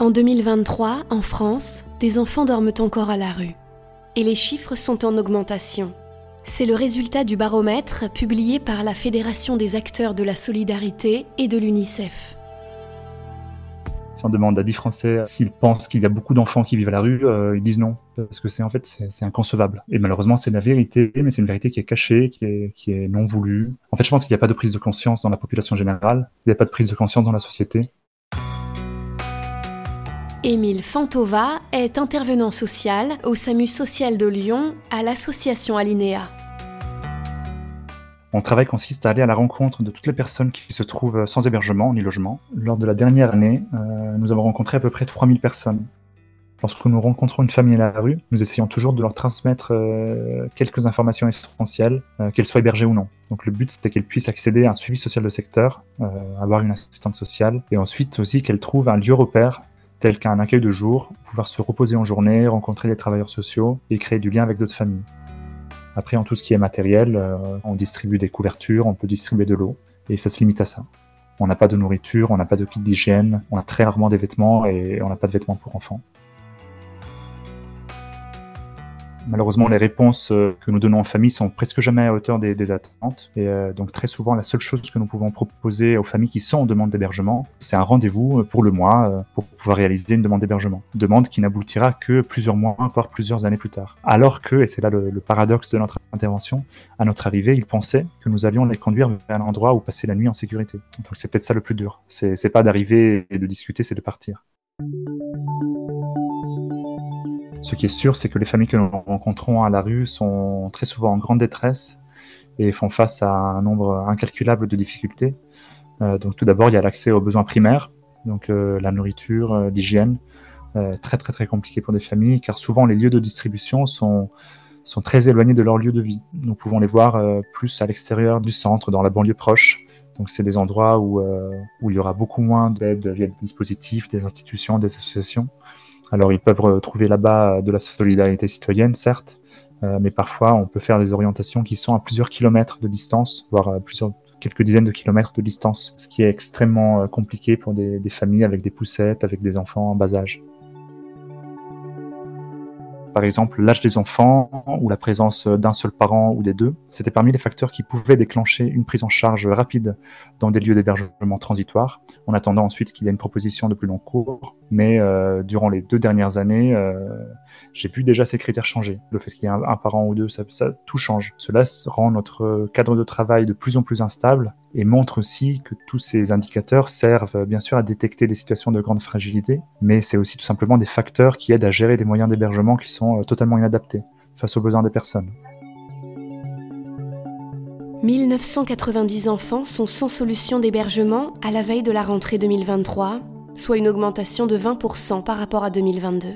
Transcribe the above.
En 2023, en France, des enfants dorment encore à la rue. Et les chiffres sont en augmentation. C'est le résultat du baromètre publié par la Fédération des acteurs de la solidarité et de l'UNICEF. Si on demande à 10 Français s'ils pensent qu'il y a beaucoup d'enfants qui vivent à la rue, euh, ils disent non, parce que c'est en fait inconcevable. Et malheureusement, c'est la vérité, mais c'est une vérité qui est cachée, qui est non voulue. En fait, je pense qu'il n'y a pas de prise de conscience dans la population générale, il n'y a pas de prise de conscience dans la société. Émile Fantova est intervenant social au SAMU social de Lyon à l'association Alinéa. Mon travail consiste à aller à la rencontre de toutes les personnes qui se trouvent sans hébergement ni logement. Lors de la dernière année, euh, nous avons rencontré à peu près 3000 personnes. Lorsque nous rencontrons une famille à la rue, nous essayons toujours de leur transmettre euh, quelques informations essentielles, euh, qu'elles soient hébergées ou non. Donc le but, c'est qu'elles puissent accéder à un suivi social de secteur, avoir une assistante sociale, et ensuite aussi qu'elles trouvent un lieu repère tel qu'un accueil de jour, pouvoir se reposer en journée, rencontrer des travailleurs sociaux et créer du lien avec d'autres familles. Après, en tout ce qui est matériel, euh, on distribue des couvertures, on peut distribuer de l'eau, et ça se limite à ça. On n'a pas de nourriture, on n'a pas de kit d'hygiène, on a très rarement des vêtements et on n'a pas de vêtements pour enfants. Malheureusement, les réponses euh, que nous donnons en famille sont presque jamais à hauteur des, attentes. Et euh, donc très souvent, la seule chose que nous pouvons proposer aux familles qui sont en demande d'hébergement, c'est un rendez-vous euh, pour le mois pour pouvoir réaliser une demande d'hébergement. Demande qui n'aboutira que plusieurs mois, voire plusieurs années plus tard. Alors que, et c'est là le, paradoxe de notre intervention, à notre arrivée, ils pensaient que nous allions les conduire vers un endroit où passer la nuit en sécurité. Donc c'est peut-être ça le plus dur. C'est pas d'arriver et de discuter, c'est de partir. Ce qui est sûr, c'est que les familles que nous rencontrons à la rue sont très souvent en grande détresse et font face à un nombre incalculable de difficultés. Euh, donc tout d'abord, il y a l'accès aux besoins primaires, donc euh, la nourriture, euh, l'hygiène, très très très compliqué pour des familles, car souvent les lieux de distribution sont sont très éloignés de leur lieu de vie. Nous pouvons les voir plus à l'extérieur du centre, dans la banlieue proche. Donc c'est des endroits où, où il y aura beaucoup moins d'aide via des dispositifs, des institutions, des associations. Alors ils peuvent trouver là-bas de la solidarité citoyenne, certes, euh, mais parfois on peut faire des orientations qui sont à plusieurs kilomètres de distance, voire à plusieurs quelques dizaines de kilomètres de distance, ce qui est extrêmement euh, compliqué pour des familles avec des poussettes, avec des enfants en bas âge par exemple l'âge des enfants ou la présence d'un seul parent ou des deux. C'était parmi les facteurs qui pouvaient déclencher une prise en charge rapide dans des lieux d'hébergement transitoire, en attendant ensuite qu'il y ait une proposition de plus long cours. Mais euh, durant les deux dernières années, euh, j'ai vu déjà ces critères changer. Le fait qu'il y ait un, parent ou deux, ça, ça, tout change. Cela rend notre cadre de travail de plus en plus instable et montre aussi que tous ces indicateurs servent bien sûr à détecter des situations de grande fragilité, mais c'est aussi tout simplement des facteurs qui aident à gérer des moyens d'hébergement qui sont euh, totalement inadaptés face aux besoins des personnes. 1990 enfants sont sans solution d'hébergement à la veille de la rentrée 2023, soit une augmentation de 20% par rapport à 2022.